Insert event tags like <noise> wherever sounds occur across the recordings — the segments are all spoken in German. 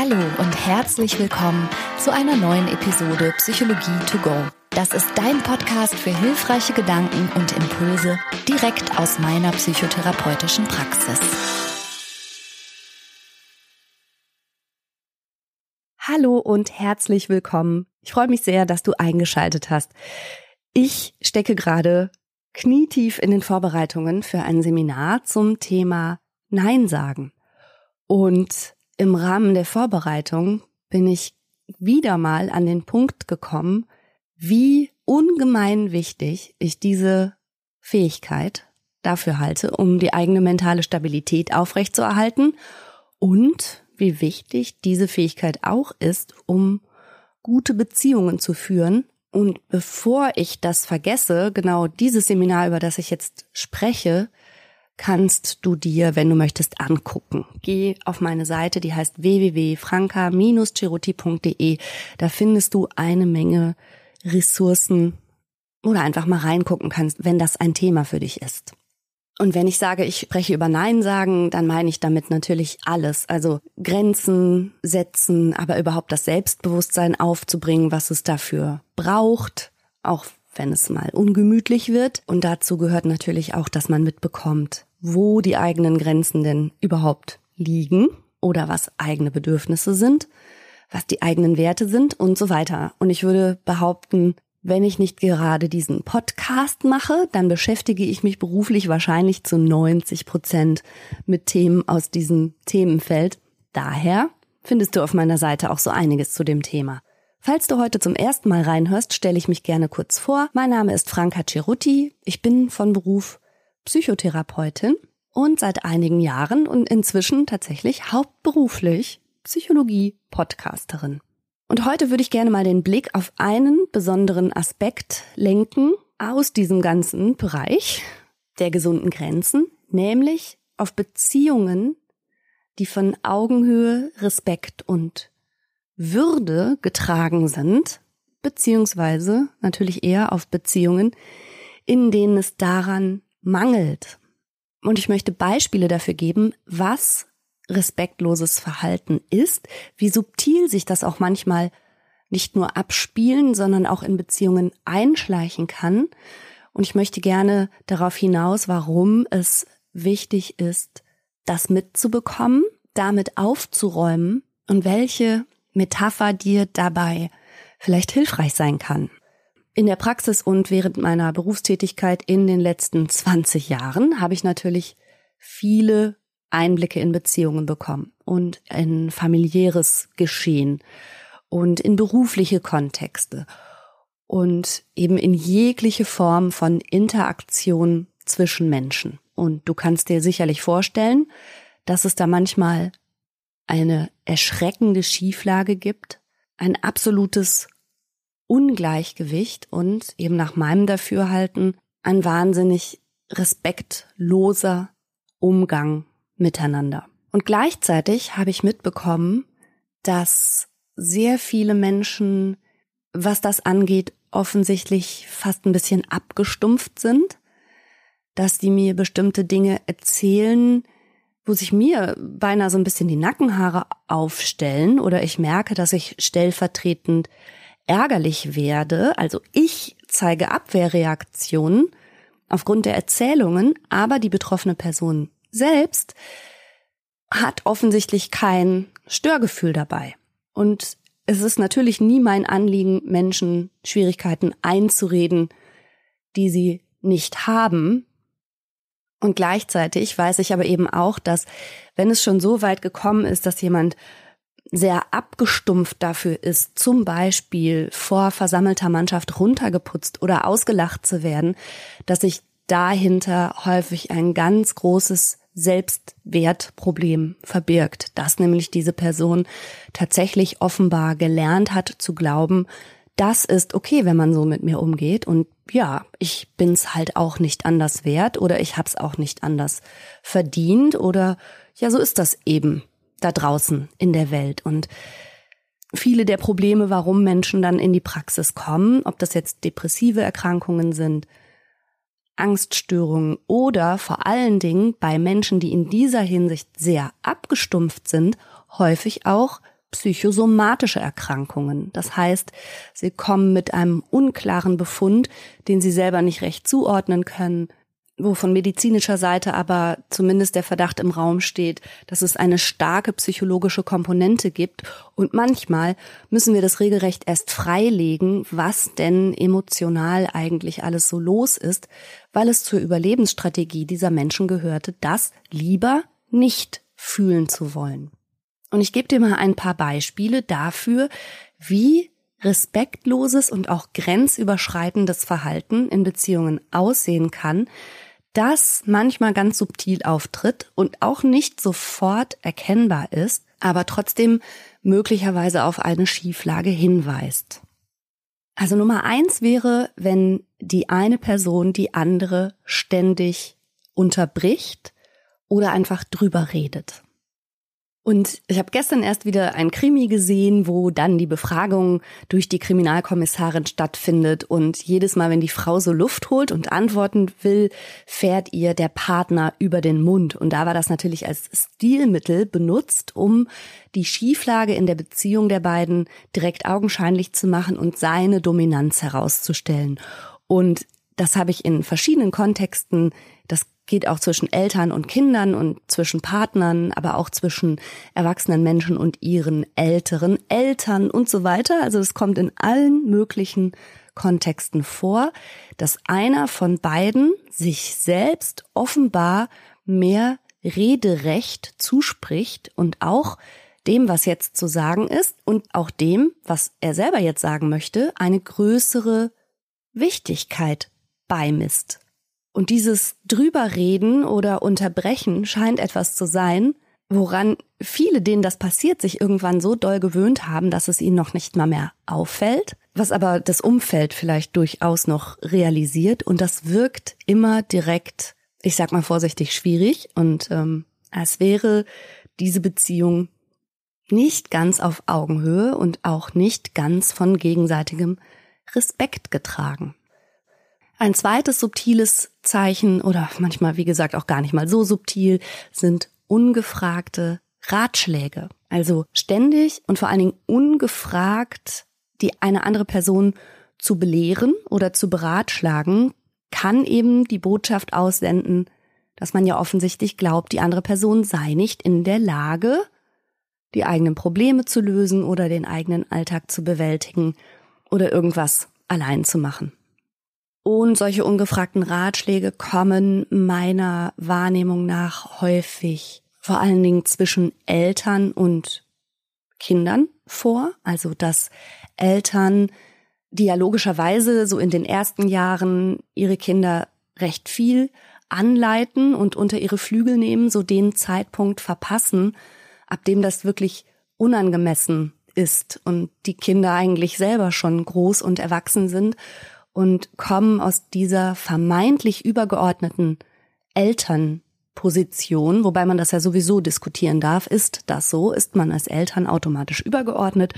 Hallo und herzlich willkommen zu einer neuen Episode Psychologie to go. Das ist dein Podcast für hilfreiche Gedanken und Impulse direkt aus meiner psychotherapeutischen Praxis. Hallo und herzlich willkommen. Ich freue mich sehr, dass du eingeschaltet hast. Ich stecke gerade knietief in den Vorbereitungen für ein Seminar zum Thema Nein sagen. Und im Rahmen der Vorbereitung bin ich wieder mal an den Punkt gekommen, wie ungemein wichtig ich diese Fähigkeit dafür halte, um die eigene mentale Stabilität aufrechtzuerhalten und wie wichtig diese Fähigkeit auch ist, um gute Beziehungen zu führen. Und bevor ich das vergesse, genau dieses Seminar, über das ich jetzt spreche, kannst du dir, wenn du möchtest, angucken. Geh auf meine Seite, die heißt www.franka-ceruti.de. Da findest du eine Menge Ressourcen oder einfach mal reingucken kannst, wenn das ein Thema für dich ist. Und wenn ich sage, ich spreche über Nein sagen, dann meine ich damit natürlich alles. Also Grenzen setzen, aber überhaupt das Selbstbewusstsein aufzubringen, was es dafür braucht, auch wenn es mal ungemütlich wird. Und dazu gehört natürlich auch, dass man mitbekommt, wo die eigenen Grenzen denn überhaupt liegen oder was eigene Bedürfnisse sind, was die eigenen Werte sind und so weiter. Und ich würde behaupten, wenn ich nicht gerade diesen Podcast mache, dann beschäftige ich mich beruflich wahrscheinlich zu 90 Prozent mit Themen aus diesem Themenfeld. Daher findest du auf meiner Seite auch so einiges zu dem Thema. Falls du heute zum ersten Mal reinhörst, stelle ich mich gerne kurz vor. Mein Name ist Franka Cerutti. Ich bin von Beruf Psychotherapeutin und seit einigen Jahren und inzwischen tatsächlich hauptberuflich Psychologie-Podcasterin. Und heute würde ich gerne mal den Blick auf einen besonderen Aspekt lenken aus diesem ganzen Bereich der gesunden Grenzen, nämlich auf Beziehungen, die von Augenhöhe, Respekt und Würde getragen sind, beziehungsweise natürlich eher auf Beziehungen, in denen es daran mangelt. Und ich möchte Beispiele dafür geben, was respektloses Verhalten ist, wie subtil sich das auch manchmal nicht nur abspielen, sondern auch in Beziehungen einschleichen kann. Und ich möchte gerne darauf hinaus, warum es wichtig ist, das mitzubekommen, damit aufzuräumen und welche Metapher dir dabei vielleicht hilfreich sein kann. In der Praxis und während meiner Berufstätigkeit in den letzten 20 Jahren habe ich natürlich viele Einblicke in Beziehungen bekommen und in familiäres Geschehen und in berufliche Kontexte und eben in jegliche Form von Interaktion zwischen Menschen. Und du kannst dir sicherlich vorstellen, dass es da manchmal eine erschreckende Schieflage gibt, ein absolutes Ungleichgewicht und eben nach meinem Dafürhalten ein wahnsinnig respektloser Umgang miteinander. Und gleichzeitig habe ich mitbekommen, dass sehr viele Menschen, was das angeht, offensichtlich fast ein bisschen abgestumpft sind, dass die mir bestimmte Dinge erzählen, wo sich mir beinahe so ein bisschen die Nackenhaare aufstellen oder ich merke, dass ich stellvertretend ärgerlich werde, also ich zeige Abwehrreaktionen aufgrund der Erzählungen, aber die betroffene Person selbst hat offensichtlich kein Störgefühl dabei. Und es ist natürlich nie mein Anliegen, Menschen Schwierigkeiten einzureden, die sie nicht haben. Und gleichzeitig weiß ich aber eben auch, dass wenn es schon so weit gekommen ist, dass jemand sehr abgestumpft dafür ist, zum Beispiel vor versammelter Mannschaft runtergeputzt oder ausgelacht zu werden, dass sich dahinter häufig ein ganz großes Selbstwertproblem verbirgt, dass nämlich diese Person tatsächlich offenbar gelernt hat zu glauben, das ist okay, wenn man so mit mir umgeht und ja, ich bin's halt auch nicht anders wert oder ich hab's auch nicht anders verdient oder ja, so ist das eben da draußen in der Welt. Und viele der Probleme, warum Menschen dann in die Praxis kommen, ob das jetzt depressive Erkrankungen sind, Angststörungen oder vor allen Dingen bei Menschen, die in dieser Hinsicht sehr abgestumpft sind, häufig auch psychosomatische Erkrankungen. Das heißt, sie kommen mit einem unklaren Befund, den sie selber nicht recht zuordnen können, wo von medizinischer Seite aber zumindest der Verdacht im Raum steht, dass es eine starke psychologische Komponente gibt. Und manchmal müssen wir das regelrecht erst freilegen, was denn emotional eigentlich alles so los ist, weil es zur Überlebensstrategie dieser Menschen gehörte, das lieber nicht fühlen zu wollen. Und ich gebe dir mal ein paar Beispiele dafür, wie respektloses und auch grenzüberschreitendes Verhalten in Beziehungen aussehen kann, das manchmal ganz subtil auftritt und auch nicht sofort erkennbar ist, aber trotzdem möglicherweise auf eine Schieflage hinweist. Also Nummer eins wäre, wenn die eine Person die andere ständig unterbricht oder einfach drüber redet. Und ich habe gestern erst wieder ein Krimi gesehen, wo dann die Befragung durch die Kriminalkommissarin stattfindet. Und jedes Mal, wenn die Frau so Luft holt und antworten will, fährt ihr der Partner über den Mund. Und da war das natürlich als Stilmittel benutzt, um die Schieflage in der Beziehung der beiden direkt augenscheinlich zu machen und seine Dominanz herauszustellen. Und das habe ich in verschiedenen Kontexten, das geht auch zwischen Eltern und Kindern und zwischen Partnern, aber auch zwischen erwachsenen Menschen und ihren älteren Eltern und so weiter. Also es kommt in allen möglichen Kontexten vor, dass einer von beiden sich selbst offenbar mehr Rederecht zuspricht und auch dem, was jetzt zu sagen ist und auch dem, was er selber jetzt sagen möchte, eine größere Wichtigkeit beimisst. Und dieses Drüberreden oder Unterbrechen scheint etwas zu sein, woran viele, denen das passiert, sich irgendwann so doll gewöhnt haben, dass es ihnen noch nicht mal mehr auffällt, was aber das Umfeld vielleicht durchaus noch realisiert und das wirkt immer direkt, ich sag mal vorsichtig, schwierig und ähm, als wäre diese Beziehung nicht ganz auf Augenhöhe und auch nicht ganz von gegenseitigem Respekt getragen. Ein zweites subtiles Zeichen oder manchmal, wie gesagt, auch gar nicht mal so subtil sind ungefragte Ratschläge. Also ständig und vor allen Dingen ungefragt die eine andere Person zu belehren oder zu beratschlagen, kann eben die Botschaft aussenden, dass man ja offensichtlich glaubt, die andere Person sei nicht in der Lage, die eigenen Probleme zu lösen oder den eigenen Alltag zu bewältigen oder irgendwas allein zu machen. Und solche ungefragten Ratschläge kommen meiner Wahrnehmung nach häufig vor allen Dingen zwischen Eltern und Kindern vor. Also dass Eltern dialogischerweise so in den ersten Jahren ihre Kinder recht viel anleiten und unter ihre Flügel nehmen, so den Zeitpunkt verpassen, ab dem das wirklich unangemessen ist und die Kinder eigentlich selber schon groß und erwachsen sind und kommen aus dieser vermeintlich übergeordneten Elternposition, wobei man das ja sowieso diskutieren darf, ist das so, ist man als Eltern automatisch übergeordnet.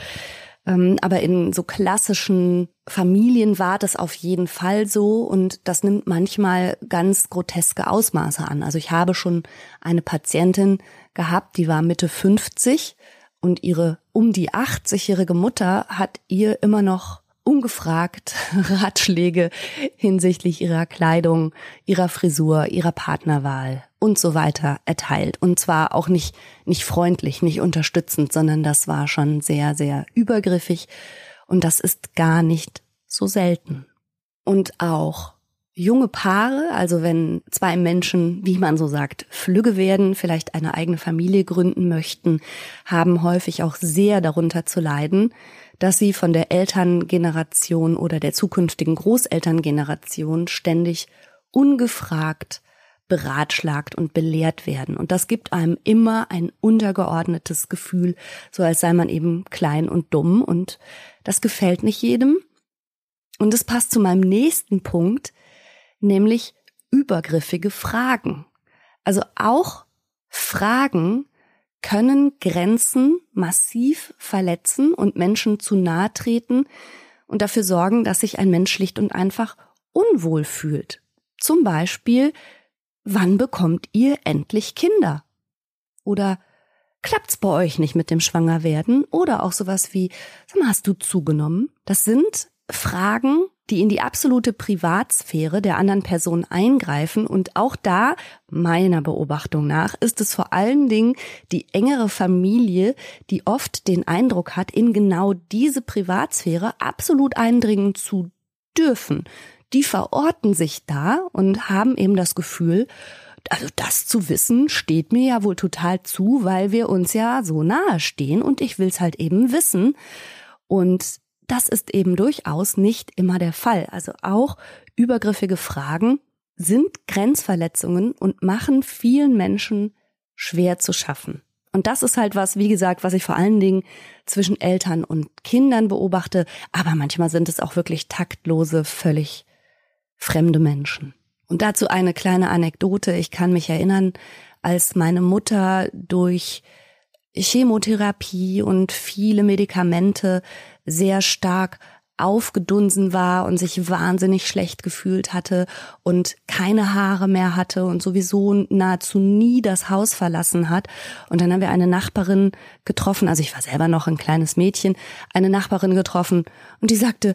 Ähm, aber in so klassischen Familien war das auf jeden Fall so und das nimmt manchmal ganz groteske Ausmaße an. Also ich habe schon eine Patientin gehabt, die war Mitte 50 und ihre um die 80-jährige Mutter hat ihr immer noch ungefragt <laughs> Ratschläge hinsichtlich ihrer Kleidung, ihrer Frisur, ihrer Partnerwahl und so weiter erteilt. Und zwar auch nicht, nicht freundlich, nicht unterstützend, sondern das war schon sehr, sehr übergriffig. Und das ist gar nicht so selten. Und auch junge Paare, also wenn zwei Menschen, wie man so sagt, flügge werden, vielleicht eine eigene Familie gründen möchten, haben häufig auch sehr darunter zu leiden, dass sie von der Elterngeneration oder der zukünftigen Großelterngeneration ständig ungefragt beratschlagt und belehrt werden. Und das gibt einem immer ein untergeordnetes Gefühl, so als sei man eben klein und dumm. Und das gefällt nicht jedem. Und es passt zu meinem nächsten Punkt, nämlich übergriffige Fragen. Also auch Fragen, können Grenzen massiv verletzen und Menschen zu nahe treten und dafür sorgen, dass sich ein Mensch schlicht und einfach unwohl fühlt. Zum Beispiel, wann bekommt ihr endlich Kinder? Oder klappt's bei euch nicht mit dem Schwangerwerden? Oder auch sowas wie, hast du zugenommen? Das sind Fragen, die in die absolute Privatsphäre der anderen Person eingreifen. Und auch da, meiner Beobachtung nach, ist es vor allen Dingen die engere Familie, die oft den Eindruck hat, in genau diese Privatsphäre absolut eindringen zu dürfen. Die verorten sich da und haben eben das Gefühl, also das zu wissen steht mir ja wohl total zu, weil wir uns ja so nahe stehen und ich will's halt eben wissen. Und das ist eben durchaus nicht immer der Fall. Also auch übergriffige Fragen sind Grenzverletzungen und machen vielen Menschen schwer zu schaffen. Und das ist halt was, wie gesagt, was ich vor allen Dingen zwischen Eltern und Kindern beobachte, aber manchmal sind es auch wirklich taktlose, völlig fremde Menschen. Und dazu eine kleine Anekdote. Ich kann mich erinnern, als meine Mutter durch Chemotherapie und viele Medikamente sehr stark aufgedunsen war und sich wahnsinnig schlecht gefühlt hatte und keine Haare mehr hatte und sowieso nahezu nie das Haus verlassen hat. Und dann haben wir eine Nachbarin getroffen, also ich war selber noch ein kleines Mädchen, eine Nachbarin getroffen und die sagte,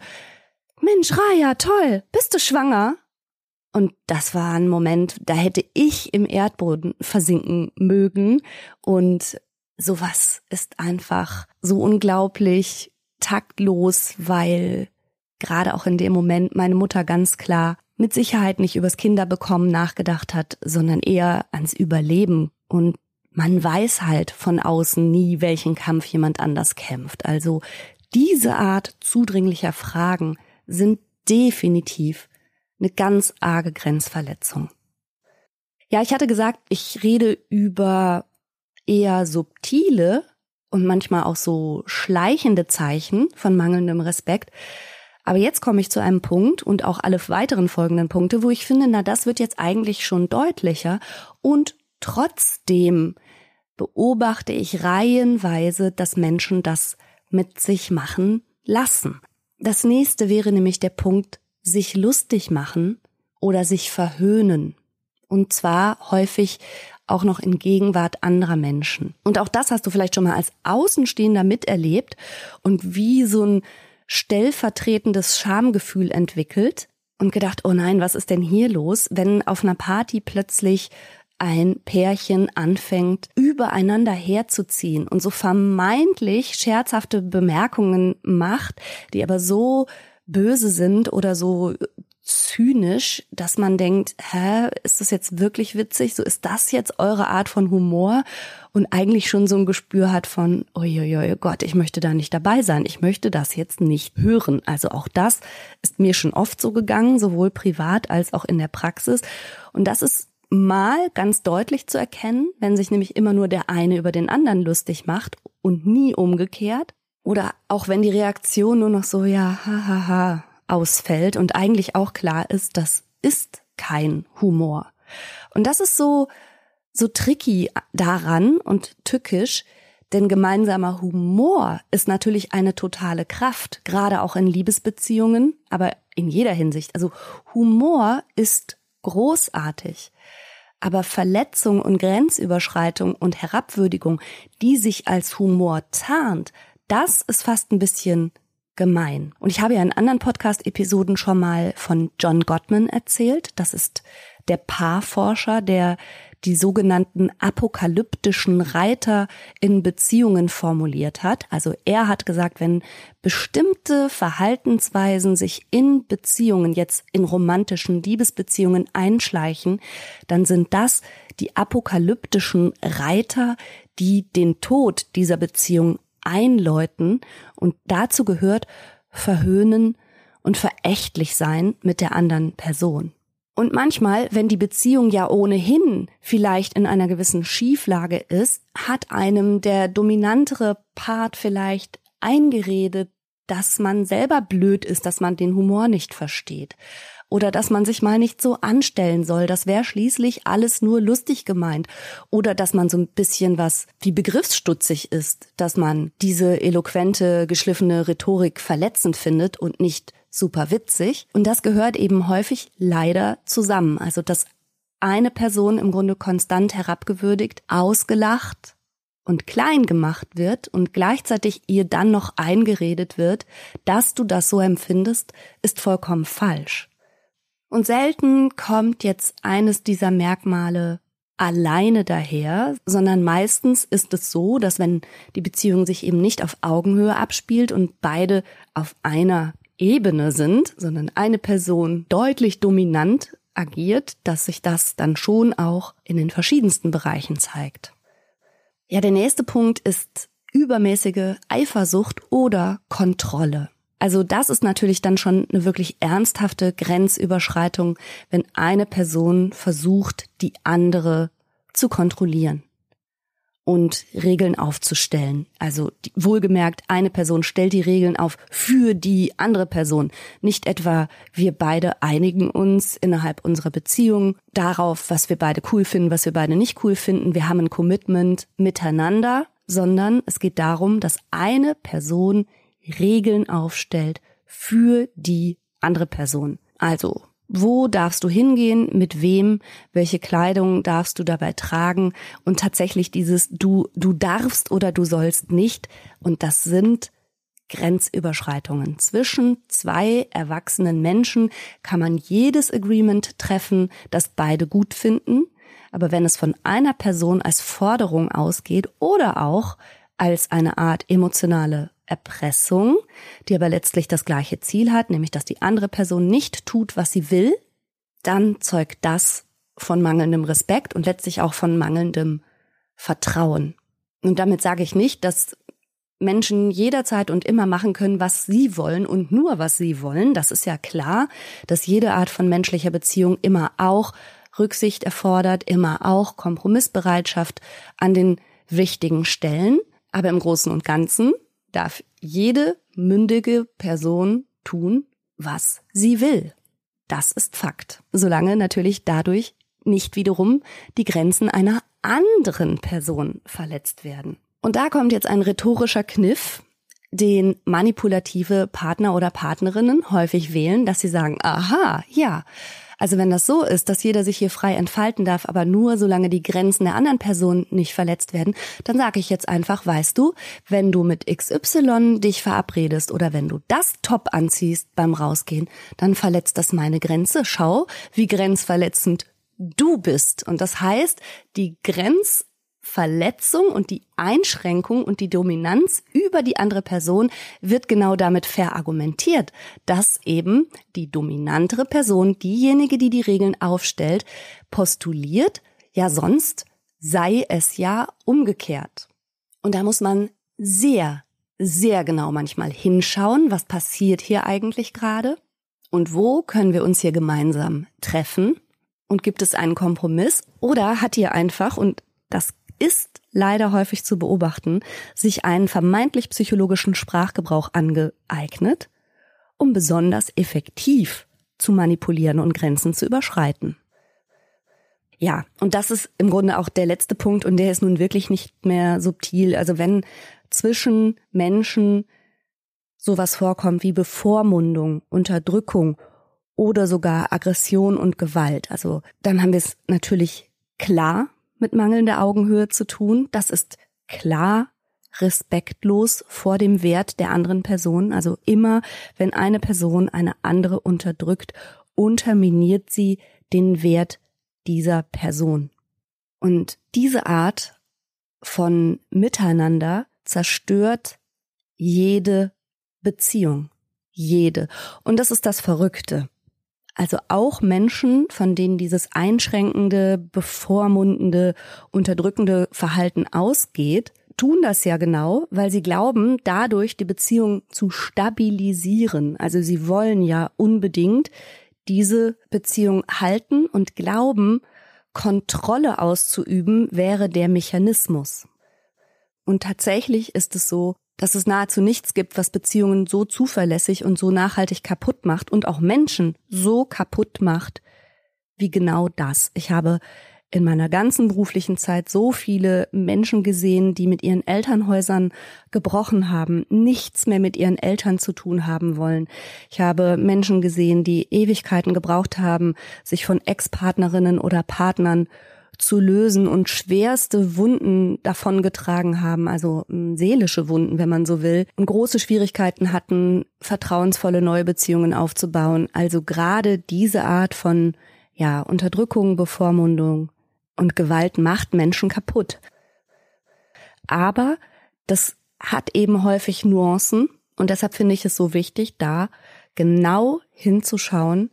Mensch, Raya, toll, bist du schwanger? Und das war ein Moment, da hätte ich im Erdboden versinken mögen. Und sowas ist einfach so unglaublich taktlos, weil gerade auch in dem Moment meine Mutter ganz klar mit Sicherheit nicht übers Kinderbekommen nachgedacht hat, sondern eher ans Überleben. Und man weiß halt von außen nie, welchen Kampf jemand anders kämpft. Also diese Art zudringlicher Fragen sind definitiv eine ganz arge Grenzverletzung. Ja, ich hatte gesagt, ich rede über eher subtile und manchmal auch so schleichende Zeichen von mangelndem Respekt. Aber jetzt komme ich zu einem Punkt und auch alle weiteren folgenden Punkte, wo ich finde, na, das wird jetzt eigentlich schon deutlicher und trotzdem beobachte ich reihenweise, dass Menschen das mit sich machen lassen. Das nächste wäre nämlich der Punkt sich lustig machen oder sich verhöhnen. Und zwar häufig auch noch in Gegenwart anderer Menschen. Und auch das hast du vielleicht schon mal als Außenstehender miterlebt und wie so ein stellvertretendes Schamgefühl entwickelt und gedacht, oh nein, was ist denn hier los, wenn auf einer Party plötzlich ein Pärchen anfängt, übereinander herzuziehen und so vermeintlich scherzhafte Bemerkungen macht, die aber so böse sind oder so zynisch, dass man denkt, hä, ist das jetzt wirklich witzig? So ist das jetzt eure Art von Humor? Und eigentlich schon so ein Gespür hat von, oi, Gott, ich möchte da nicht dabei sein. Ich möchte das jetzt nicht hören. Also auch das ist mir schon oft so gegangen, sowohl privat als auch in der Praxis. Und das ist mal ganz deutlich zu erkennen, wenn sich nämlich immer nur der eine über den anderen lustig macht und nie umgekehrt. Oder auch wenn die Reaktion nur noch so, ja, ha, ha, ha, ausfällt und eigentlich auch klar ist, das ist kein Humor. Und das ist so, so tricky daran und tückisch, denn gemeinsamer Humor ist natürlich eine totale Kraft, gerade auch in Liebesbeziehungen, aber in jeder Hinsicht. Also Humor ist großartig. Aber Verletzung und Grenzüberschreitung und Herabwürdigung, die sich als Humor tarnt, das ist fast ein bisschen gemein. Und ich habe ja in anderen Podcast-Episoden schon mal von John Gottman erzählt. Das ist der Paarforscher, der die sogenannten apokalyptischen Reiter in Beziehungen formuliert hat. Also er hat gesagt, wenn bestimmte Verhaltensweisen sich in Beziehungen, jetzt in romantischen Liebesbeziehungen einschleichen, dann sind das die apokalyptischen Reiter, die den Tod dieser Beziehung einläuten und dazu gehört verhöhnen und verächtlich sein mit der anderen Person. Und manchmal, wenn die Beziehung ja ohnehin vielleicht in einer gewissen Schieflage ist, hat einem der dominantere Part vielleicht eingeredet, dass man selber blöd ist, dass man den Humor nicht versteht oder dass man sich mal nicht so anstellen soll. Das wäre schließlich alles nur lustig gemeint. Oder dass man so ein bisschen was wie begriffsstutzig ist, dass man diese eloquente, geschliffene Rhetorik verletzend findet und nicht super witzig. Und das gehört eben häufig leider zusammen. Also dass eine Person im Grunde konstant herabgewürdigt, ausgelacht und klein gemacht wird und gleichzeitig ihr dann noch eingeredet wird, dass du das so empfindest, ist vollkommen falsch. Und selten kommt jetzt eines dieser Merkmale alleine daher, sondern meistens ist es so, dass wenn die Beziehung sich eben nicht auf Augenhöhe abspielt und beide auf einer Ebene sind, sondern eine Person deutlich dominant agiert, dass sich das dann schon auch in den verschiedensten Bereichen zeigt. Ja, der nächste Punkt ist übermäßige Eifersucht oder Kontrolle. Also das ist natürlich dann schon eine wirklich ernsthafte Grenzüberschreitung, wenn eine Person versucht, die andere zu kontrollieren und Regeln aufzustellen. Also die, wohlgemerkt, eine Person stellt die Regeln auf für die andere Person. Nicht etwa wir beide einigen uns innerhalb unserer Beziehung darauf, was wir beide cool finden, was wir beide nicht cool finden. Wir haben ein Commitment miteinander, sondern es geht darum, dass eine Person Regeln aufstellt für die andere Person. Also wo darfst du hingehen, mit wem, welche Kleidung darfst du dabei tragen und tatsächlich dieses du, du darfst oder du sollst nicht. Und das sind Grenzüberschreitungen. Zwischen zwei erwachsenen Menschen kann man jedes Agreement treffen, das beide gut finden. Aber wenn es von einer Person als Forderung ausgeht oder auch als eine Art emotionale Erpressung, die aber letztlich das gleiche Ziel hat, nämlich dass die andere Person nicht tut, was sie will, dann zeugt das von mangelndem Respekt und letztlich auch von mangelndem Vertrauen. Und damit sage ich nicht, dass Menschen jederzeit und immer machen können, was sie wollen und nur was sie wollen. Das ist ja klar, dass jede Art von menschlicher Beziehung immer auch Rücksicht erfordert, immer auch Kompromissbereitschaft an den wichtigen Stellen. Aber im Großen und Ganzen darf jede mündige Person tun, was sie will. Das ist Fakt. Solange natürlich dadurch nicht wiederum die Grenzen einer anderen Person verletzt werden. Und da kommt jetzt ein rhetorischer Kniff, den manipulative Partner oder Partnerinnen häufig wählen, dass sie sagen, aha, ja, also wenn das so ist, dass jeder sich hier frei entfalten darf, aber nur solange die Grenzen der anderen Person nicht verletzt werden, dann sage ich jetzt einfach, weißt du, wenn du mit XY dich verabredest oder wenn du das Top anziehst beim Rausgehen, dann verletzt das meine Grenze. Schau, wie grenzverletzend du bist. Und das heißt, die Grenz Verletzung und die Einschränkung und die Dominanz über die andere Person wird genau damit verargumentiert, dass eben die dominantere Person, diejenige, die die Regeln aufstellt, postuliert, ja sonst sei es ja umgekehrt. Und da muss man sehr, sehr genau manchmal hinschauen, was passiert hier eigentlich gerade und wo können wir uns hier gemeinsam treffen und gibt es einen Kompromiss oder hat hier einfach, und das ist leider häufig zu beobachten, sich einen vermeintlich psychologischen Sprachgebrauch angeeignet, um besonders effektiv zu manipulieren und Grenzen zu überschreiten. Ja, und das ist im Grunde auch der letzte Punkt und der ist nun wirklich nicht mehr subtil. Also wenn zwischen Menschen sowas vorkommt wie Bevormundung, Unterdrückung oder sogar Aggression und Gewalt, also dann haben wir es natürlich klar mit mangelnder Augenhöhe zu tun. Das ist klar respektlos vor dem Wert der anderen Person. Also immer, wenn eine Person eine andere unterdrückt, unterminiert sie den Wert dieser Person. Und diese Art von Miteinander zerstört jede Beziehung. Jede. Und das ist das Verrückte. Also auch Menschen, von denen dieses einschränkende, bevormundende, unterdrückende Verhalten ausgeht, tun das ja genau, weil sie glauben, dadurch die Beziehung zu stabilisieren. Also sie wollen ja unbedingt diese Beziehung halten und glauben, Kontrolle auszuüben wäre der Mechanismus. Und tatsächlich ist es so, dass es nahezu nichts gibt, was Beziehungen so zuverlässig und so nachhaltig kaputt macht und auch Menschen so kaputt macht, wie genau das. Ich habe in meiner ganzen beruflichen Zeit so viele Menschen gesehen, die mit ihren Elternhäusern gebrochen haben, nichts mehr mit ihren Eltern zu tun haben wollen. Ich habe Menschen gesehen, die Ewigkeiten gebraucht haben, sich von Ex-Partnerinnen oder Partnern zu lösen und schwerste Wunden davongetragen haben, also hm, seelische Wunden, wenn man so will, und große Schwierigkeiten hatten, vertrauensvolle neue Beziehungen aufzubauen. Also gerade diese Art von ja, Unterdrückung, Bevormundung und Gewalt macht Menschen kaputt. Aber das hat eben häufig Nuancen und deshalb finde ich es so wichtig, da genau hinzuschauen,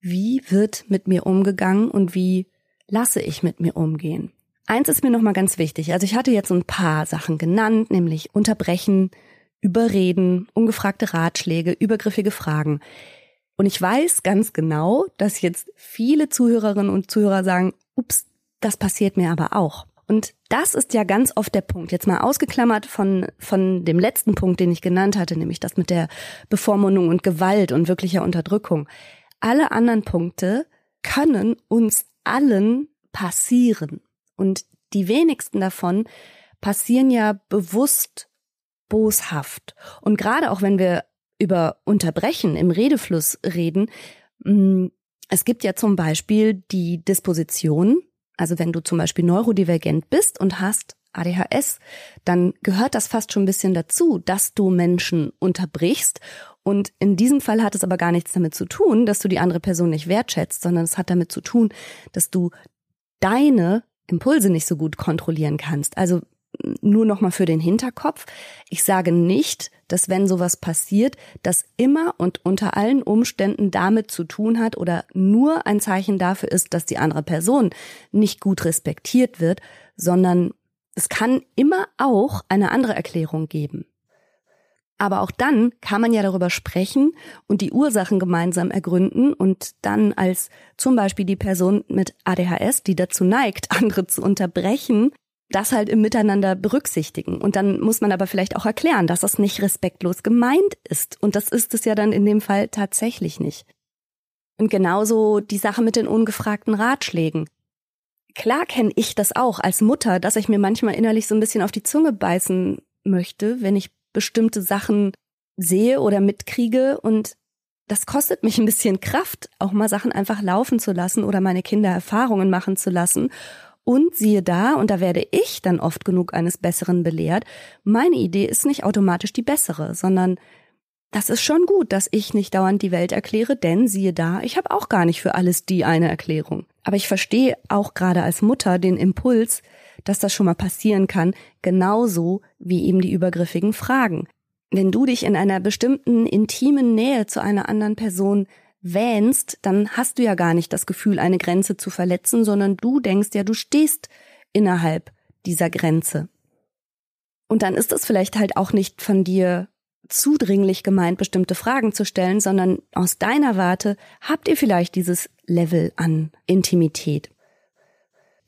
wie wird mit mir umgegangen und wie lasse ich mit mir umgehen. Eins ist mir nochmal ganz wichtig. Also ich hatte jetzt ein paar Sachen genannt, nämlich unterbrechen, überreden, ungefragte Ratschläge, übergriffige Fragen. Und ich weiß ganz genau, dass jetzt viele Zuhörerinnen und Zuhörer sagen, ups, das passiert mir aber auch. Und das ist ja ganz oft der Punkt. Jetzt mal ausgeklammert von, von dem letzten Punkt, den ich genannt hatte, nämlich das mit der Bevormundung und Gewalt und wirklicher Unterdrückung. Alle anderen Punkte können uns allen passieren. Und die wenigsten davon passieren ja bewusst boshaft. Und gerade auch wenn wir über Unterbrechen im Redefluss reden, mm, es gibt ja zum Beispiel die Disposition, also wenn du zum Beispiel neurodivergent bist und hast ADHS, dann gehört das fast schon ein bisschen dazu, dass du Menschen unterbrichst. Und in diesem Fall hat es aber gar nichts damit zu tun, dass du die andere Person nicht wertschätzt, sondern es hat damit zu tun, dass du deine Impulse nicht so gut kontrollieren kannst. Also nur noch mal für den Hinterkopf. Ich sage nicht, dass wenn sowas passiert, das immer und unter allen Umständen damit zu tun hat oder nur ein Zeichen dafür ist, dass die andere Person nicht gut respektiert wird, sondern es kann immer auch eine andere Erklärung geben. Aber auch dann kann man ja darüber sprechen und die Ursachen gemeinsam ergründen und dann als zum Beispiel die Person mit ADHS, die dazu neigt, <laughs> andere zu unterbrechen, das halt im Miteinander berücksichtigen. Und dann muss man aber vielleicht auch erklären, dass das nicht respektlos gemeint ist. Und das ist es ja dann in dem Fall tatsächlich nicht. Und genauso die Sache mit den ungefragten Ratschlägen. Klar kenne ich das auch als Mutter, dass ich mir manchmal innerlich so ein bisschen auf die Zunge beißen möchte, wenn ich bestimmte Sachen sehe oder mitkriege und das kostet mich ein bisschen Kraft, auch mal Sachen einfach laufen zu lassen oder meine Kinder Erfahrungen machen zu lassen und siehe da, und da werde ich dann oft genug eines Besseren belehrt, meine Idee ist nicht automatisch die bessere, sondern das ist schon gut, dass ich nicht dauernd die Welt erkläre, denn siehe da, ich habe auch gar nicht für alles die eine Erklärung. Aber ich verstehe auch gerade als Mutter den Impuls, dass das schon mal passieren kann, genauso wie eben die übergriffigen Fragen. Wenn du dich in einer bestimmten intimen Nähe zu einer anderen Person wähnst, dann hast du ja gar nicht das Gefühl, eine Grenze zu verletzen, sondern du denkst ja, du stehst innerhalb dieser Grenze. Und dann ist es vielleicht halt auch nicht von dir zudringlich gemeint, bestimmte Fragen zu stellen, sondern aus deiner Warte habt ihr vielleicht dieses Level an Intimität.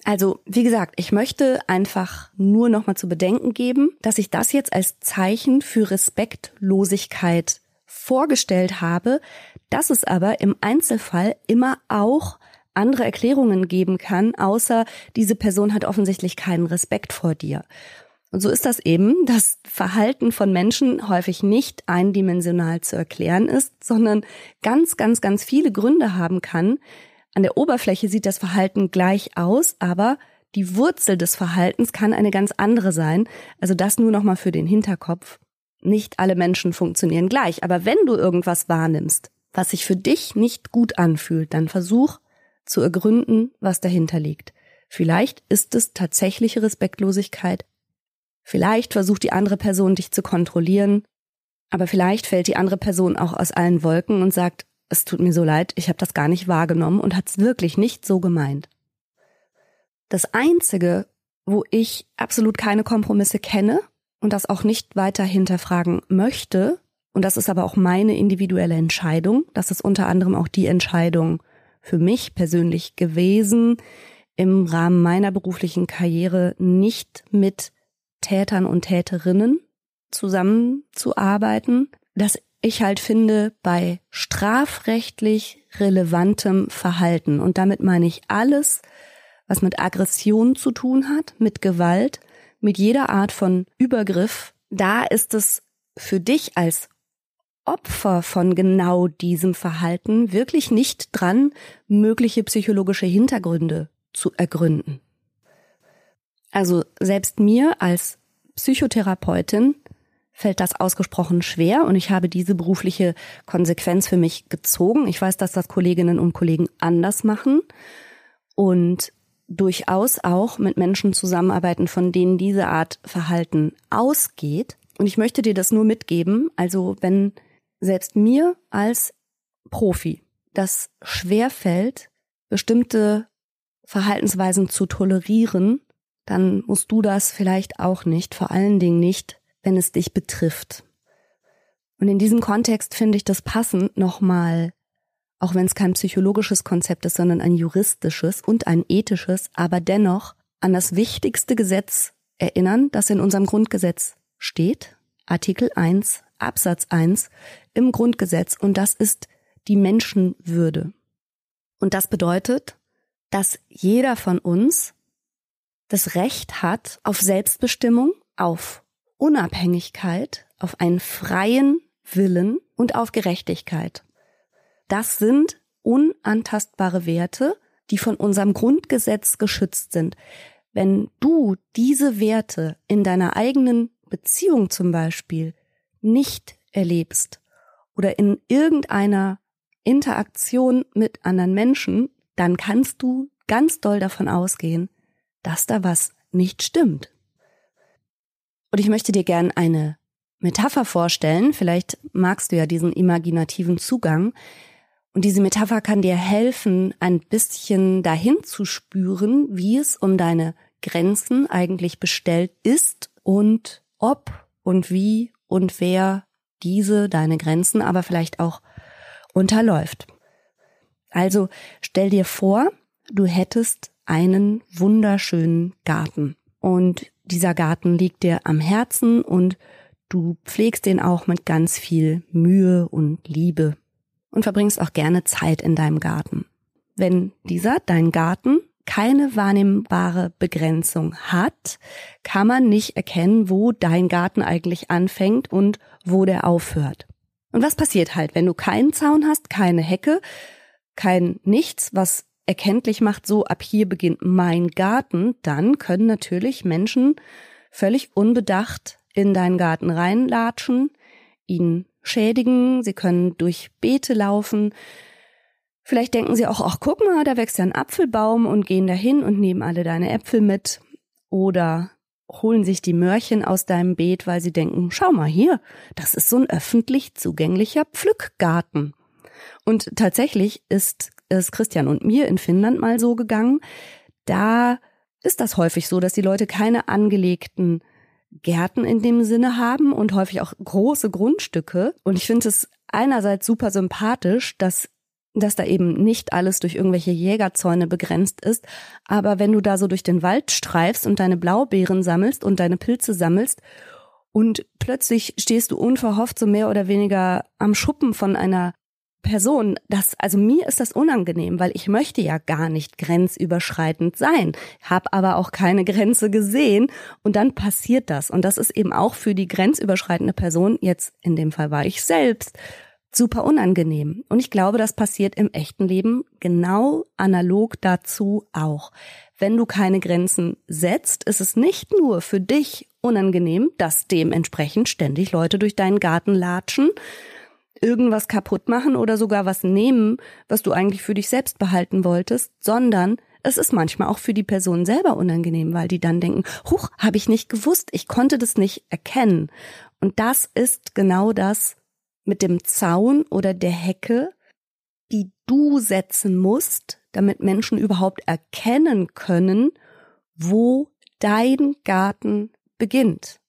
Also, wie gesagt, ich möchte einfach nur nochmal zu bedenken geben, dass ich das jetzt als Zeichen für Respektlosigkeit vorgestellt habe, dass es aber im Einzelfall immer auch andere Erklärungen geben kann, außer diese Person hat offensichtlich keinen Respekt vor dir. Und so ist das eben, dass Verhalten von Menschen häufig nicht eindimensional zu erklären ist, sondern ganz, ganz, ganz viele Gründe haben kann. An der Oberfläche sieht das Verhalten gleich aus, aber die Wurzel des Verhaltens kann eine ganz andere sein. Also das nur nochmal für den Hinterkopf nicht alle Menschen funktionieren gleich. Aber wenn du irgendwas wahrnimmst, was sich für dich nicht gut anfühlt, dann versuch zu ergründen, was dahinter liegt. Vielleicht ist es tatsächliche Respektlosigkeit. Vielleicht versucht die andere Person dich zu kontrollieren. Aber vielleicht fällt die andere Person auch aus allen Wolken und sagt, es tut mir so leid, ich habe das gar nicht wahrgenommen und hat es wirklich nicht so gemeint. Das Einzige, wo ich absolut keine Kompromisse kenne und das auch nicht weiter hinterfragen möchte, und das ist aber auch meine individuelle Entscheidung, das ist unter anderem auch die Entscheidung für mich persönlich gewesen, im Rahmen meiner beruflichen Karriere nicht mit Tätern und Täterinnen zusammenzuarbeiten, dass ich halt finde, bei strafrechtlich relevantem Verhalten, und damit meine ich alles, was mit Aggression zu tun hat, mit Gewalt, mit jeder Art von Übergriff, da ist es für dich als Opfer von genau diesem Verhalten wirklich nicht dran, mögliche psychologische Hintergründe zu ergründen. Also selbst mir als Psychotherapeutin fällt das ausgesprochen schwer und ich habe diese berufliche Konsequenz für mich gezogen. Ich weiß, dass das Kolleginnen und Kollegen anders machen und durchaus auch mit Menschen zusammenarbeiten, von denen diese Art Verhalten ausgeht. Und ich möchte dir das nur mitgeben. Also wenn selbst mir als Profi das schwer fällt, bestimmte Verhaltensweisen zu tolerieren, dann musst du das vielleicht auch nicht, vor allen Dingen nicht, wenn es dich betrifft. Und in diesem Kontext finde ich das passend, nochmal, auch wenn es kein psychologisches Konzept ist, sondern ein juristisches und ein ethisches, aber dennoch an das wichtigste Gesetz erinnern, das in unserem Grundgesetz steht, Artikel 1, Absatz 1 im Grundgesetz, und das ist die Menschenwürde. Und das bedeutet, dass jeder von uns das Recht hat auf Selbstbestimmung, auf Unabhängigkeit, auf einen freien Willen und auf Gerechtigkeit. Das sind unantastbare Werte, die von unserem Grundgesetz geschützt sind. Wenn du diese Werte in deiner eigenen Beziehung zum Beispiel nicht erlebst oder in irgendeiner Interaktion mit anderen Menschen, dann kannst du ganz doll davon ausgehen, dass da was nicht stimmt. Und ich möchte dir gern eine Metapher vorstellen. Vielleicht magst du ja diesen imaginativen Zugang. Und diese Metapher kann dir helfen, ein bisschen dahin zu spüren, wie es um deine Grenzen eigentlich bestellt ist und ob und wie und wer diese deine Grenzen aber vielleicht auch unterläuft. Also stell dir vor, du hättest einen wunderschönen Garten. Und dieser Garten liegt dir am Herzen und du pflegst den auch mit ganz viel Mühe und Liebe und verbringst auch gerne Zeit in deinem Garten. Wenn dieser, dein Garten, keine wahrnehmbare Begrenzung hat, kann man nicht erkennen, wo dein Garten eigentlich anfängt und wo der aufhört. Und was passiert halt, wenn du keinen Zaun hast, keine Hecke, kein nichts, was erkenntlich macht, so ab hier beginnt mein Garten, dann können natürlich Menschen völlig unbedacht in deinen Garten reinlatschen, ihn schädigen, sie können durch Beete laufen. Vielleicht denken sie auch, ach guck mal, da wächst ja ein Apfelbaum und gehen dahin und nehmen alle deine Äpfel mit. Oder holen sich die Mörchen aus deinem Beet, weil sie denken, schau mal hier, das ist so ein öffentlich zugänglicher Pflückgarten. Und tatsächlich ist es Christian und mir in Finnland mal so gegangen. Da ist das häufig so, dass die Leute keine angelegten Gärten in dem Sinne haben und häufig auch große Grundstücke. Und ich finde es einerseits super sympathisch, dass dass da eben nicht alles durch irgendwelche Jägerzäune begrenzt ist. Aber wenn du da so durch den Wald streifst und deine Blaubeeren sammelst und deine Pilze sammelst und plötzlich stehst du unverhofft so mehr oder weniger am Schuppen von einer Person, das, also mir ist das unangenehm, weil ich möchte ja gar nicht grenzüberschreitend sein, habe aber auch keine <laughs> Grenze gesehen und dann passiert das. Und das ist eben auch für die grenzüberschreitende Person, jetzt in dem Fall war ich selbst, super unangenehm. Und ich glaube, das passiert im echten Leben genau analog dazu auch. Wenn du keine Grenzen setzt, ist es nicht nur für dich unangenehm, dass dementsprechend ständig Leute durch deinen Garten latschen, irgendwas kaputt machen oder sogar was nehmen, was du eigentlich für dich selbst behalten wolltest, sondern es ist manchmal auch für die Person selber unangenehm, weil die dann denken, huch, habe ich nicht gewusst, ich konnte das nicht erkennen. Und das ist genau das mit dem Zaun oder der Hecke, die du setzen musst, damit Menschen überhaupt erkennen können, wo dein Garten beginnt.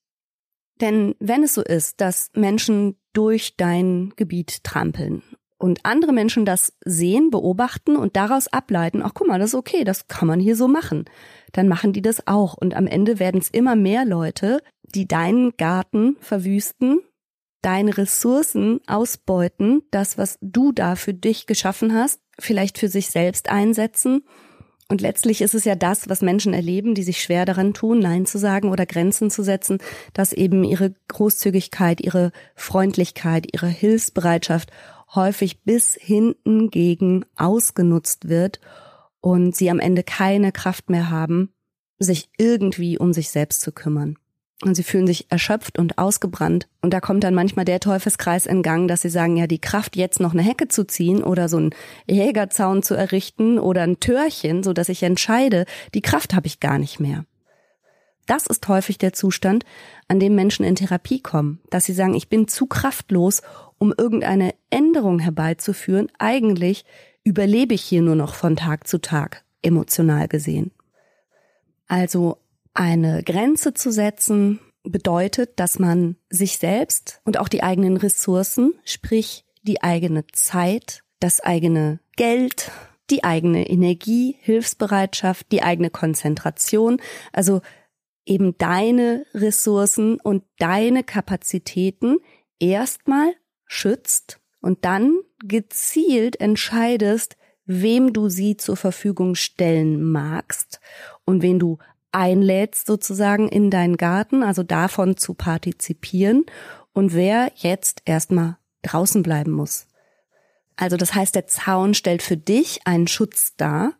Denn wenn es so ist, dass Menschen durch dein Gebiet trampeln und andere Menschen das sehen, beobachten und daraus ableiten, ach guck mal, das ist okay, das kann man hier so machen, dann machen die das auch. Und am Ende werden es immer mehr Leute, die deinen Garten verwüsten, deine Ressourcen ausbeuten, das, was du da für dich geschaffen hast, vielleicht für sich selbst einsetzen und letztlich ist es ja das, was Menschen erleben, die sich schwer daran tun, Nein zu sagen oder Grenzen zu setzen, dass eben ihre Großzügigkeit, ihre Freundlichkeit, ihre Hilfsbereitschaft häufig bis hinten gegen ausgenutzt wird und sie am Ende keine Kraft mehr haben, sich irgendwie um sich selbst zu kümmern. Und sie fühlen sich erschöpft und ausgebrannt. Und da kommt dann manchmal der Teufelskreis in Gang, dass sie sagen, ja, die Kraft jetzt noch eine Hecke zu ziehen oder so einen Jägerzaun zu errichten oder ein Türchen, so dass ich entscheide, die Kraft habe ich gar nicht mehr. Das ist häufig der Zustand, an dem Menschen in Therapie kommen, dass sie sagen, ich bin zu kraftlos, um irgendeine Änderung herbeizuführen. Eigentlich überlebe ich hier nur noch von Tag zu Tag, emotional gesehen. Also eine Grenze zu setzen bedeutet, dass man sich selbst und auch die eigenen Ressourcen, sprich die eigene Zeit, das eigene Geld, die eigene Energie, Hilfsbereitschaft, die eigene Konzentration, also eben deine Ressourcen und deine Kapazitäten erstmal schützt und dann gezielt entscheidest, wem du sie zur Verfügung stellen magst und wen du einlädst sozusagen in deinen Garten, also davon zu partizipieren und wer jetzt erstmal draußen bleiben muss. Also das heißt, der Zaun stellt für dich einen Schutz dar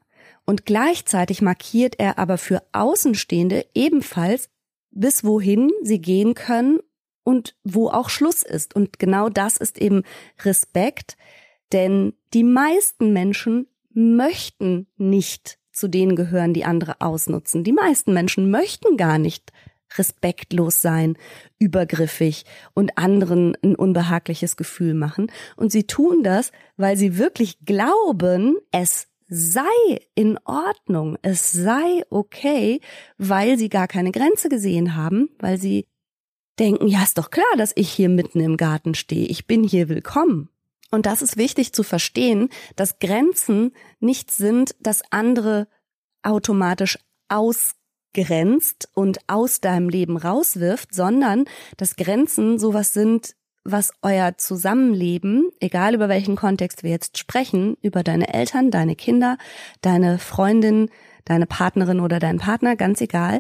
und gleichzeitig markiert er aber für Außenstehende ebenfalls, bis wohin sie gehen können und wo auch Schluss ist. Und genau das ist eben Respekt, denn die meisten Menschen möchten nicht zu denen gehören, die andere ausnutzen. Die meisten Menschen möchten gar nicht respektlos sein, übergriffig und anderen ein unbehagliches Gefühl machen. Und sie tun das, weil sie wirklich glauben, es sei in Ordnung, es sei okay, weil sie gar keine Grenze gesehen haben, weil sie denken, ja, ist doch klar, dass ich hier mitten im Garten stehe, ich bin hier willkommen. Und das ist wichtig zu verstehen, dass Grenzen nicht sind, dass andere automatisch ausgrenzt und aus deinem Leben rauswirft, sondern dass Grenzen sowas sind, was euer Zusammenleben, egal über welchen Kontext wir jetzt sprechen, über deine Eltern, deine Kinder, deine Freundin, deine Partnerin oder dein Partner, ganz egal,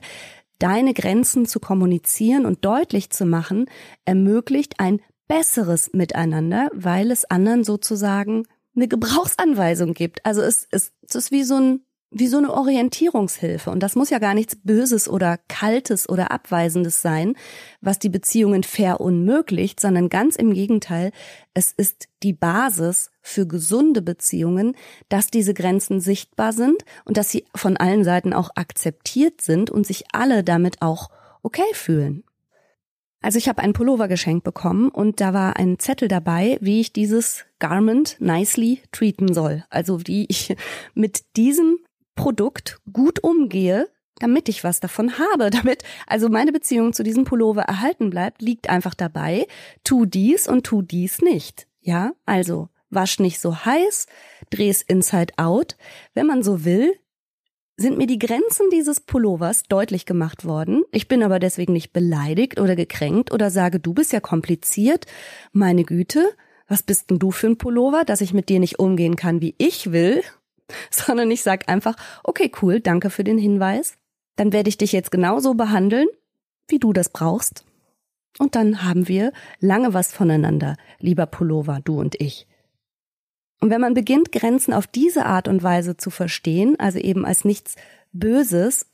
deine Grenzen zu kommunizieren und deutlich zu machen, ermöglicht ein besseres Miteinander, weil es anderen sozusagen eine Gebrauchsanweisung gibt. Also es, es, es ist wie so ein wie so eine Orientierungshilfe. Und das muss ja gar nichts Böses oder Kaltes oder Abweisendes sein, was die Beziehungen verunmöglicht, sondern ganz im Gegenteil, es ist die Basis für gesunde Beziehungen, dass diese Grenzen sichtbar sind und dass sie von allen Seiten auch akzeptiert sind und sich alle damit auch okay fühlen. Also ich habe einen Pullover geschenkt bekommen und da war ein Zettel dabei, wie ich dieses Garment nicely treaten soll. Also wie ich mit diesem Produkt gut umgehe, damit ich was davon habe, <laughs> damit also meine Beziehung zu diesem Pullover erhalten bleibt, liegt einfach dabei, tu dies und tu dies nicht. Ja, also wasch nicht so heiß, dreh es inside out. Wenn man so will, sind mir die Grenzen dieses Pullovers deutlich gemacht worden. Ich bin aber deswegen nicht beleidigt oder gekränkt oder sage, du bist ja kompliziert. Meine Güte, was bist denn du für ein Pullover, dass ich mit dir nicht umgehen kann, wie ich will? <laughs> Sondern ich sag einfach, okay, cool, danke für den Hinweis. Dann werde ich dich jetzt genauso behandeln, wie du das brauchst. Und dann haben wir lange was voneinander, lieber Pullover, du und ich. Und wenn man beginnt, Grenzen auf diese Art und Weise zu verstehen, also eben als nichts Böses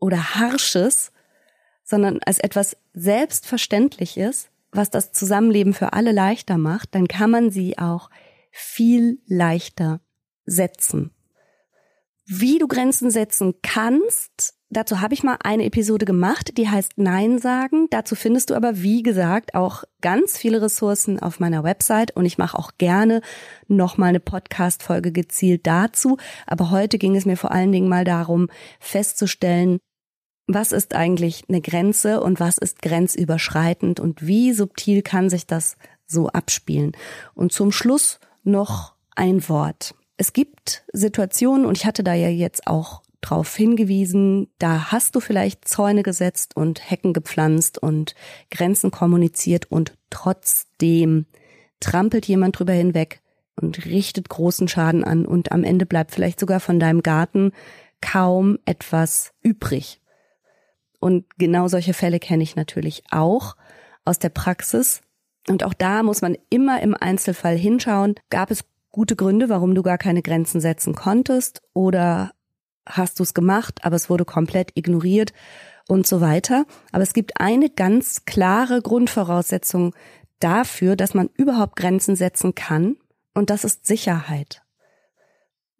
oder Harsches, sondern als etwas Selbstverständliches, was das Zusammenleben für alle leichter macht, dann kann man sie auch viel leichter setzen. Wie du Grenzen setzen kannst, Dazu habe ich mal eine Episode gemacht, die heißt Nein sagen. Dazu findest du aber, wie gesagt, auch ganz viele Ressourcen auf meiner Website und ich mache auch gerne nochmal eine Podcast-Folge gezielt dazu. Aber heute ging es mir vor allen Dingen mal darum, festzustellen, was ist eigentlich eine Grenze und was ist grenzüberschreitend und wie subtil kann sich das so abspielen. Und zum Schluss noch ein Wort. Es gibt Situationen, und ich hatte da ja jetzt auch drauf hingewiesen, da hast du vielleicht Zäune gesetzt und Hecken gepflanzt und Grenzen kommuniziert und trotzdem trampelt jemand drüber hinweg und richtet großen Schaden an und am Ende bleibt vielleicht sogar von deinem Garten kaum etwas übrig. Und genau solche Fälle kenne ich natürlich auch aus der Praxis. Und auch da muss man immer im Einzelfall hinschauen, gab es gute Gründe, warum du gar keine Grenzen setzen konntest oder hast du es gemacht, aber es wurde komplett ignoriert und so weiter. Aber es gibt eine ganz klare Grundvoraussetzung dafür, dass man überhaupt Grenzen setzen kann und das ist Sicherheit.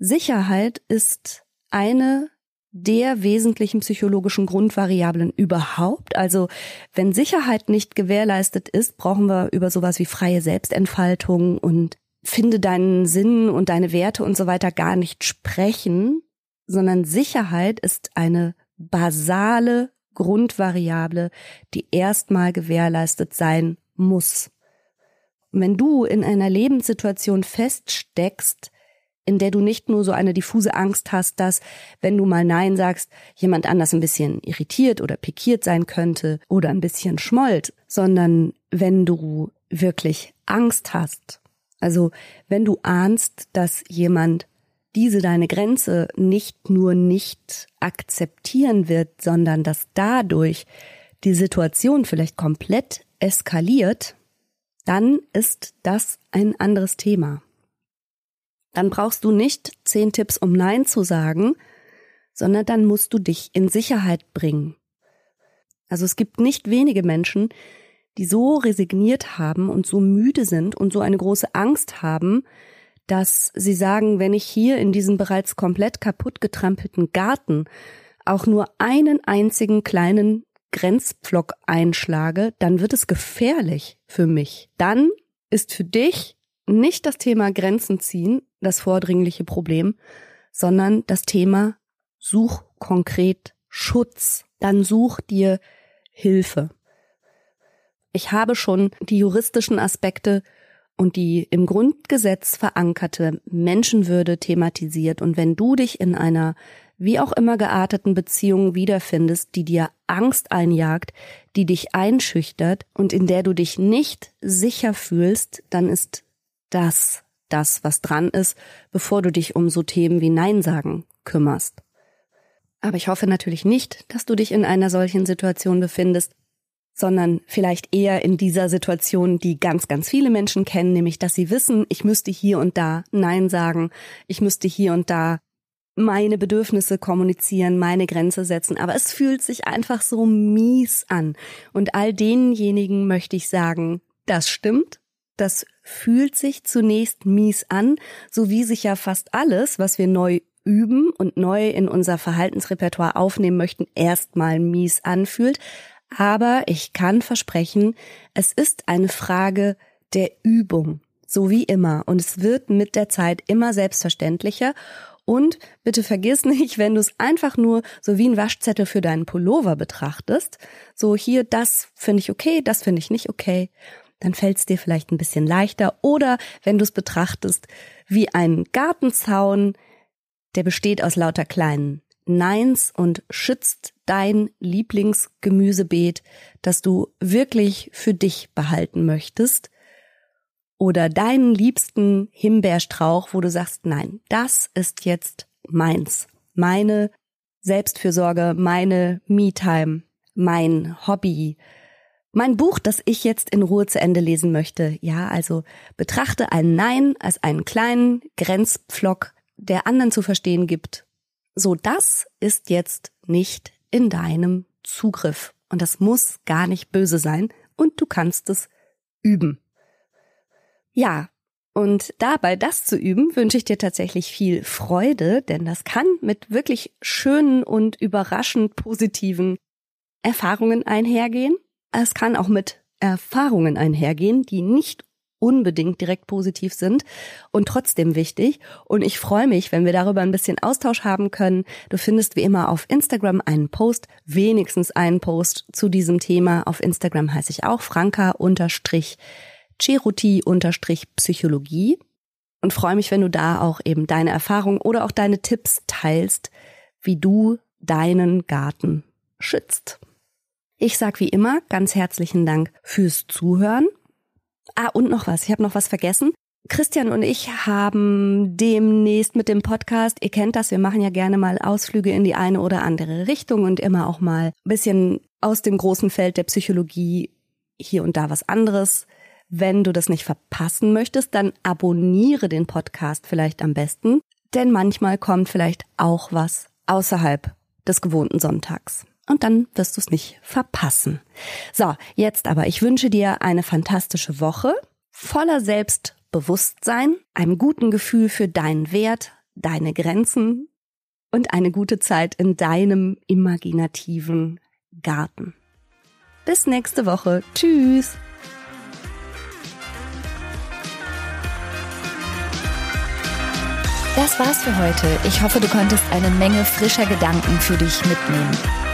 Sicherheit ist eine der wesentlichen psychologischen Grundvariablen überhaupt. Also wenn Sicherheit nicht gewährleistet ist, brauchen wir über sowas wie freie Selbstentfaltung und finde deinen Sinn und deine Werte und so weiter gar nicht sprechen, sondern Sicherheit ist eine basale Grundvariable, die erstmal gewährleistet sein muss. wenn du in einer Lebenssituation feststeckst, in der du nicht nur so eine diffuse Angst hast, dass, wenn du mal Nein sagst, jemand anders ein bisschen irritiert oder pikiert sein könnte oder ein bisschen schmollt, sondern wenn du wirklich Angst hast. Also wenn du ahnst, dass jemand diese deine Grenze nicht nur nicht akzeptieren wird, sondern dass dadurch die Situation vielleicht komplett eskaliert, dann ist das ein anderes Thema dann brauchst du nicht zehn Tipps, um Nein zu sagen, sondern dann musst du dich in Sicherheit bringen. Also es gibt nicht wenige Menschen, die so resigniert haben und so müde sind und so eine große Angst haben, dass sie sagen, wenn ich hier in diesem bereits komplett kaputt getrampelten Garten auch nur einen einzigen kleinen Grenzpflock einschlage, dann wird es gefährlich für mich. Dann ist für dich nicht das Thema Grenzen ziehen das vordringliche Problem, sondern das Thema such konkret Schutz. Dann such dir Hilfe. Ich habe schon die juristischen Aspekte und die im Grundgesetz verankerte Menschenwürde thematisiert. Und wenn du dich in einer wie auch immer gearteten Beziehung wiederfindest, die dir Angst einjagt, die dich einschüchtert und in der du dich nicht sicher fühlst, dann ist das das, was dran ist, bevor du dich um so Themen wie Nein sagen kümmerst. Aber ich hoffe natürlich nicht, dass du dich in einer solchen Situation befindest, sondern vielleicht eher in dieser Situation, die ganz, ganz viele Menschen kennen, nämlich dass sie wissen, ich müsste hier und da Nein sagen, ich müsste hier und da meine Bedürfnisse kommunizieren, meine Grenze setzen, aber es fühlt sich einfach so mies an. Und all denjenigen möchte ich sagen, das stimmt, das fühlt sich zunächst mies an, so wie sich ja fast alles, was wir neu üben und neu in unser Verhaltensrepertoire aufnehmen möchten, erstmal mies anfühlt. Aber ich kann versprechen, es ist eine Frage der Übung, so wie immer. Und es wird mit der Zeit immer selbstverständlicher. Und bitte vergiss nicht, wenn du es einfach nur so wie ein Waschzettel für deinen Pullover betrachtest, so hier, das finde ich okay, das finde ich nicht okay, dann fällt es dir vielleicht ein bisschen leichter. Oder wenn du es betrachtest wie ein Gartenzaun, der besteht aus lauter kleinen Neins und schützt dein Lieblingsgemüsebeet, das du wirklich für dich behalten möchtest. Oder deinen liebsten Himbeerstrauch, wo du sagst, nein, das ist jetzt meins. Meine Selbstfürsorge, meine Me-Time, mein Hobby, mein Buch, das ich jetzt in Ruhe zu Ende lesen möchte, ja, also betrachte ein Nein als einen kleinen Grenzpflock, der anderen zu verstehen gibt. So, das ist jetzt nicht in deinem Zugriff. Und das muss gar nicht böse sein. Und du kannst es üben. Ja, und dabei das zu üben, wünsche ich dir tatsächlich viel Freude, denn das kann mit wirklich schönen und überraschend positiven Erfahrungen einhergehen. Es kann auch mit Erfahrungen einhergehen, die nicht unbedingt direkt positiv sind und trotzdem wichtig. Und ich freue mich, wenn wir darüber ein bisschen Austausch haben können. Du findest wie immer auf Instagram einen Post, wenigstens einen Post zu diesem Thema. Auf Instagram heiße ich auch Franka-Cheruti-Psychologie und freue mich, wenn du da auch eben deine Erfahrungen oder auch deine Tipps teilst, wie du deinen Garten schützt. Ich sag wie immer ganz herzlichen Dank fürs Zuhören. Ah, und noch was. Ich habe noch was vergessen. Christian und ich haben demnächst mit dem Podcast, ihr kennt das, wir machen ja gerne mal Ausflüge in die eine oder andere Richtung und immer auch mal ein bisschen aus dem großen Feld der Psychologie hier und da was anderes Wenn du das nicht verpassen möchtest, dann abonniere den Podcast vielleicht am besten, denn manchmal kommt vielleicht auch was außerhalb des gewohnten Sonntags. Und dann wirst du es nicht verpassen. So, jetzt aber, ich wünsche dir eine fantastische Woche voller Selbstbewusstsein, einem guten Gefühl für deinen Wert, deine Grenzen und eine gute Zeit in deinem imaginativen Garten. Bis nächste Woche. Tschüss. Das war's für heute. Ich hoffe, du konntest eine Menge frischer Gedanken für dich mitnehmen.